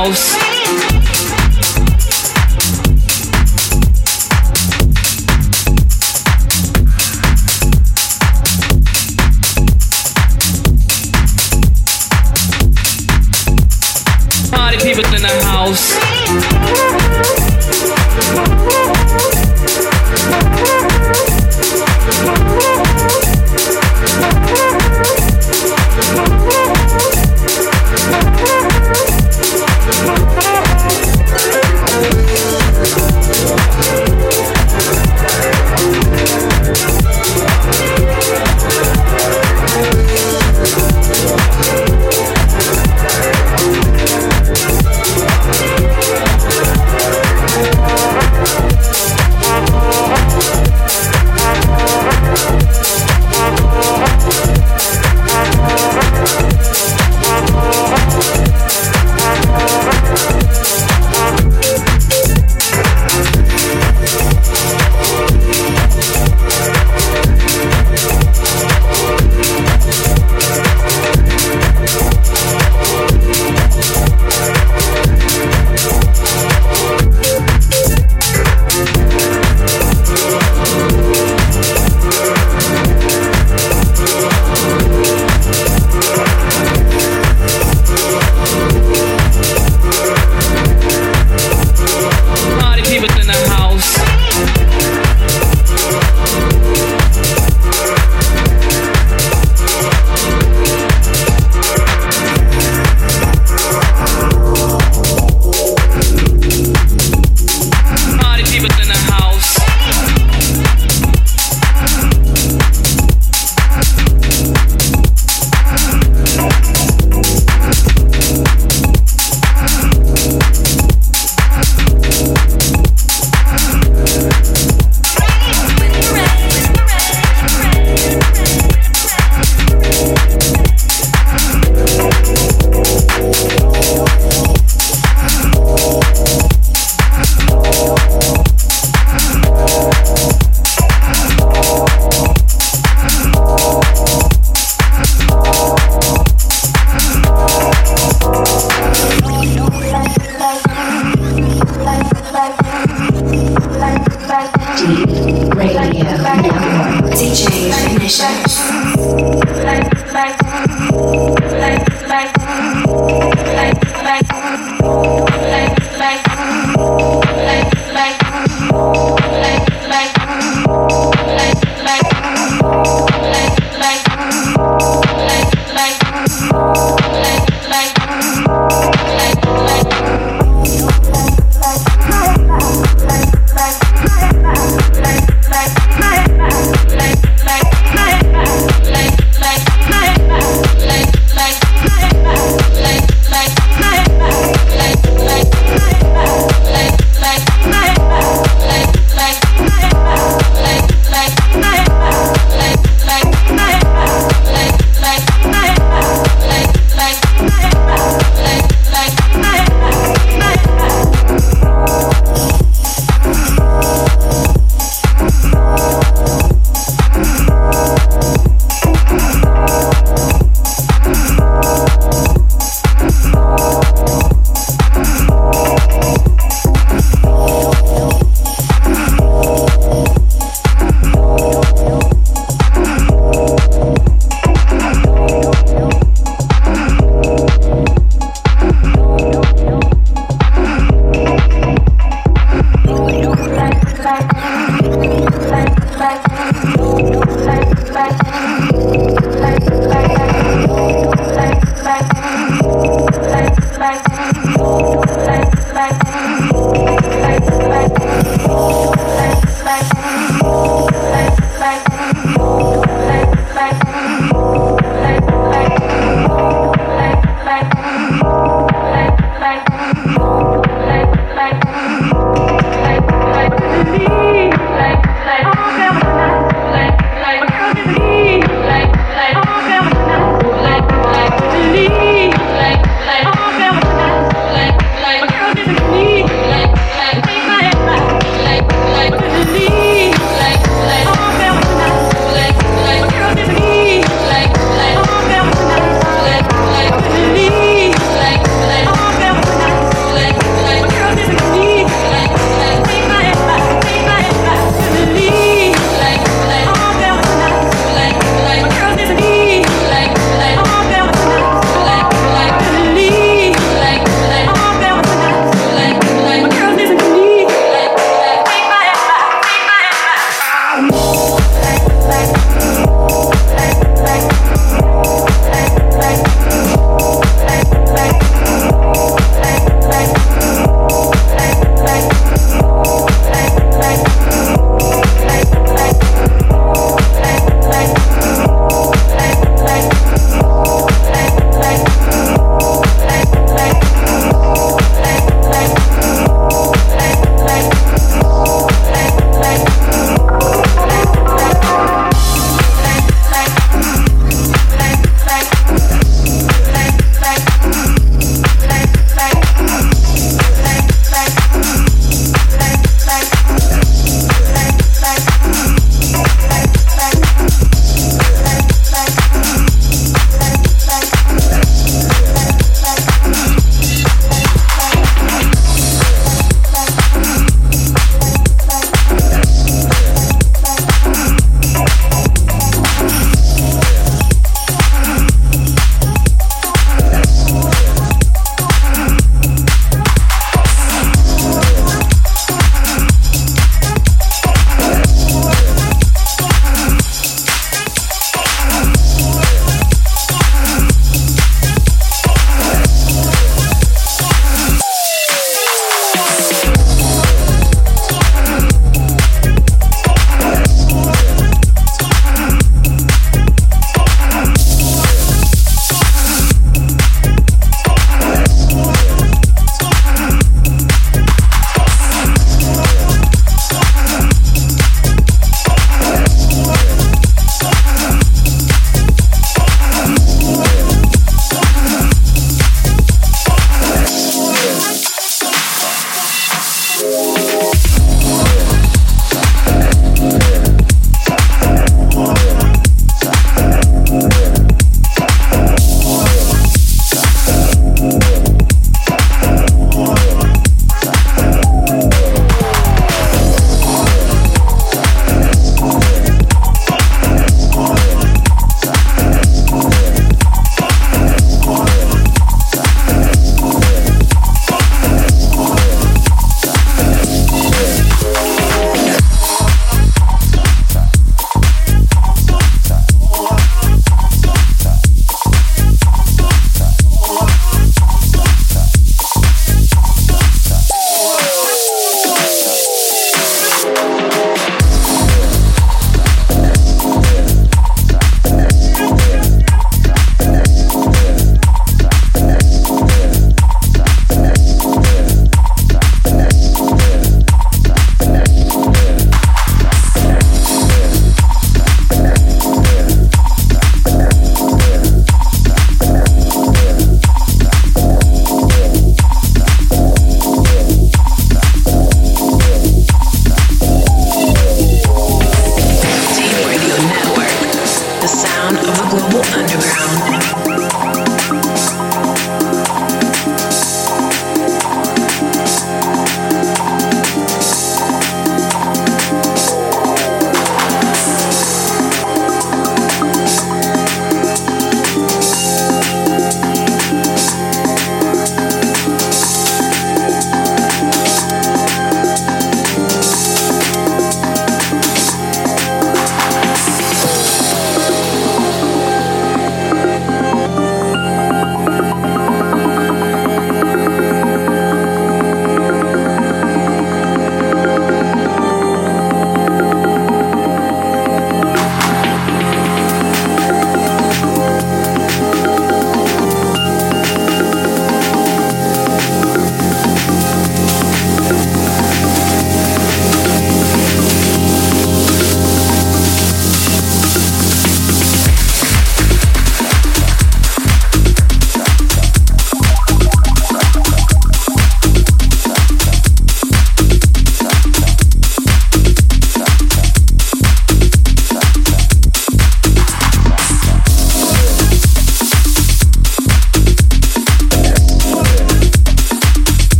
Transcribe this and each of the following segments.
House. Party people in the house.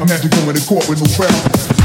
I'm after going to court with no crown.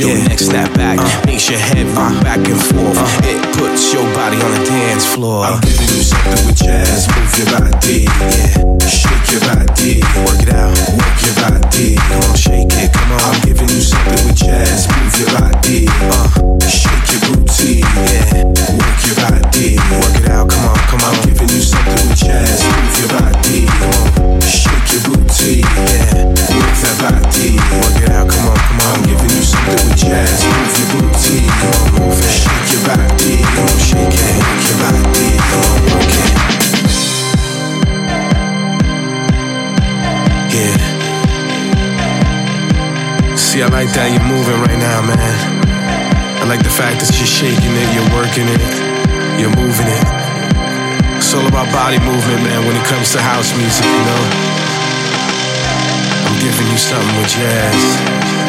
your yeah. neck snap back, uh, makes your head rock uh, back and forth. Uh, it puts your body on the dance floor. I'm giving you something with jazz. Move your body, yeah. Shake your body, work it out. Work your body, come on, shake it, come on. I'm giving you something with jazz. Move your body, uh, shake your booty, yeah. Work your body, work it out, come on, come on. I'm giving you something with jazz. Move your body, come on, shake your booty, yeah. Work that body. I'm giving you something with jazz. Move your booty, shake your body, your body. Yeah. See, I like that you're moving right now, man. I like the fact that you're shaking it, you're working it, you're moving it. It's all about body movement, man, when it comes to house music, you know? I'm giving you something with jazz.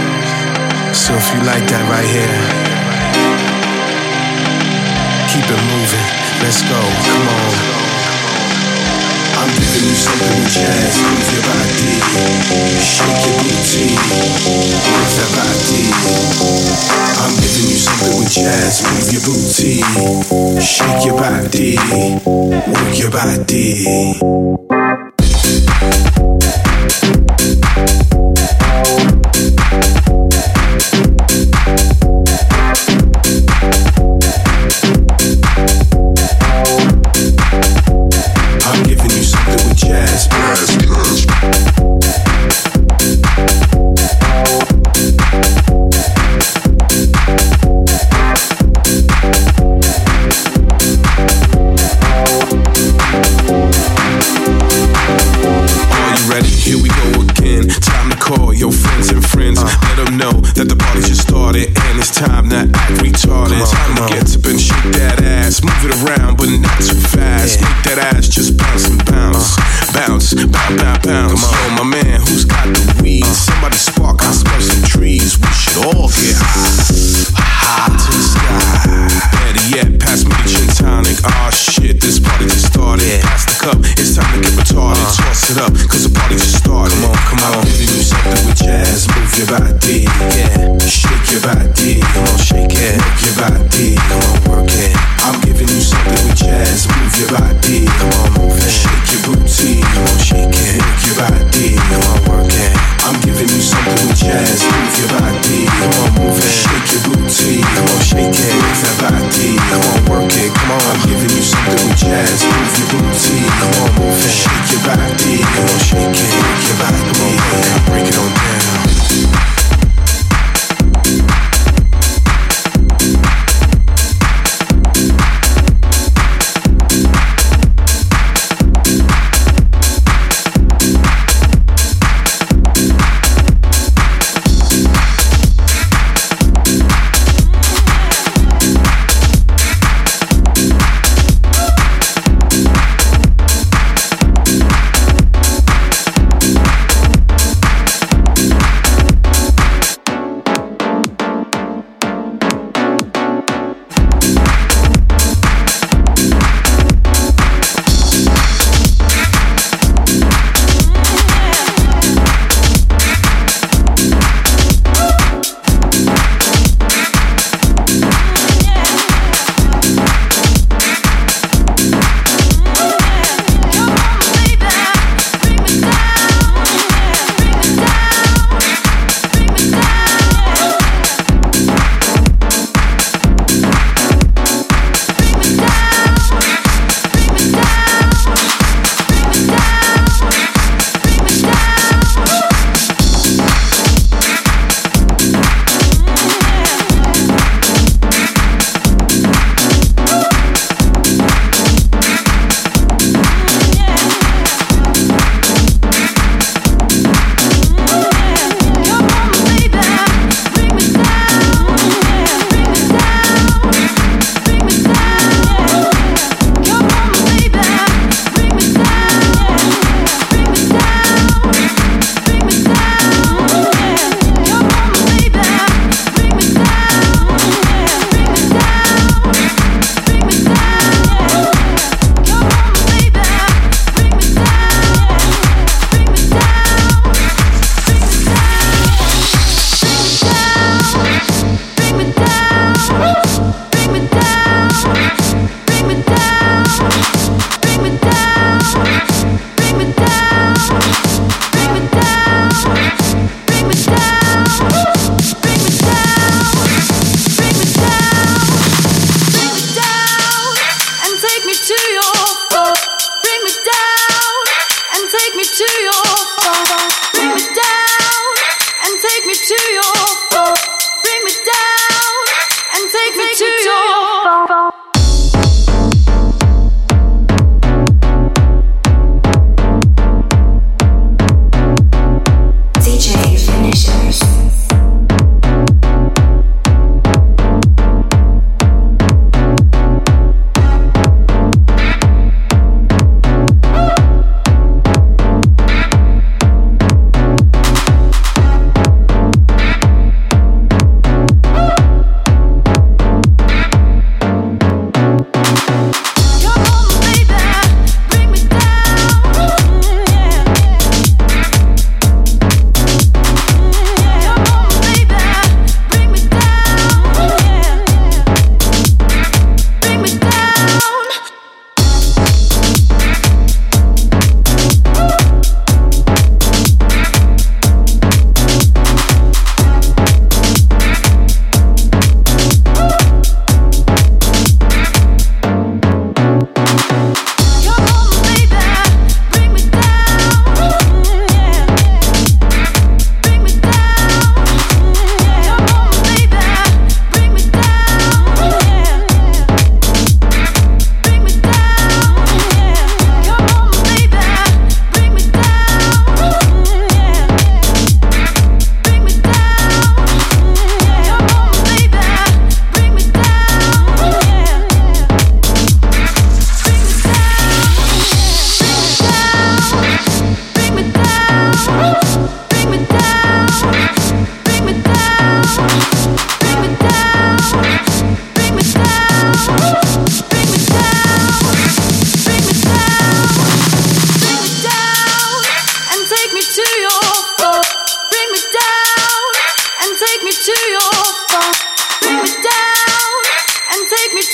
So if you like that right here, keep it moving. Let's go. Come on. I'm giving you something with jazz. Move your body, shake your booty, move that body. I'm giving you something with jazz. Move your booty, shake your body, work your body. To act retarded. time to get up and shake that ass, move it around, but not too fast. Make that ass just bounce and bounce, bounce, bounce, bounce, bounce. Yo, my man, who's got the weed? Somebody spark, I smell some trees. We should all get high, high to the sky. Better yet, pass me the gin tonic. Oh shit, this party just started. Pass the cup, it's time to get retarded. Toss it up, cause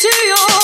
去哟、